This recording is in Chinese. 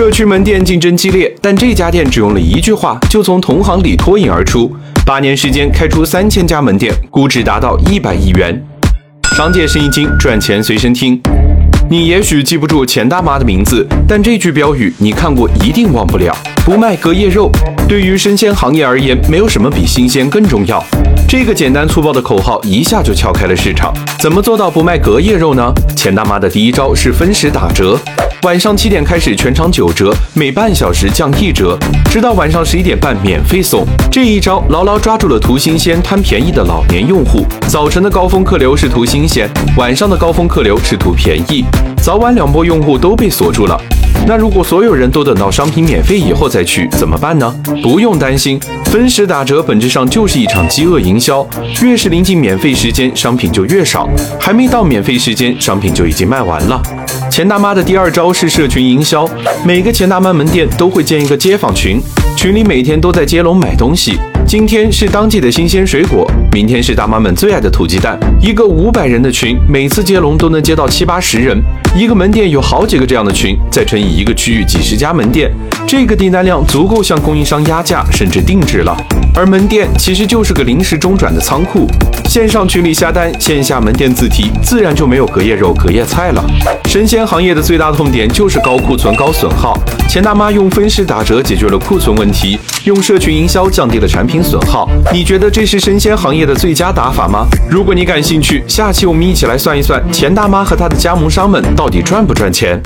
社区门店竞争激烈，但这家店只用了一句话就从同行里脱颖而出。八年时间开出三千家门店，估值达到一百亿元。商界生意经，赚钱随身听。你也许记不住钱大妈的名字，但这句标语你看过一定忘不了。不卖隔夜肉，对于生鲜行业而言，没有什么比新鲜更重要。这个简单粗暴的口号一下就撬开了市场。怎么做到不卖隔夜肉呢？钱大妈的第一招是分时打折。晚上七点开始全场九折，每半小时降一折，直到晚上十一点半免费送。这一招牢牢抓住了图新鲜、贪便宜的老年用户。早晨的高峰客流是图新鲜，晚上的高峰客流是图便宜，早晚两波用户都被锁住了。那如果所有人都等到商品免费以后再去怎么办呢？不用担心，分时打折本质上就是一场饥饿营销。越是临近免费时间，商品就越少；还没到免费时间，商品就已经卖完了。钱大妈的第二招是社群营销，每个钱大妈门店都会建一个街坊群，群里每天都在接龙买东西。今天是当季的新鲜水果，明天是大妈们最爱的土鸡蛋。一个五百人的群，每次接龙都能接到七八十人。一个门店有好几个这样的群，再乘以一个区域几十家门店，这个订单量足够向供应商压价甚至定制了。而门店其实就是个临时中转的仓库，线上群里下单，线下门店自提，自然就没有隔夜肉、隔夜菜了。生鲜行业的最大痛点就是高库存、高损耗。钱大妈用分时打折解决了库存问题，用社群营销降低了产品损耗。你觉得这是生鲜行业的最佳打法吗？如果你感兴趣，下期我们一起来算一算钱大妈和她的加盟商们到底赚不赚钱。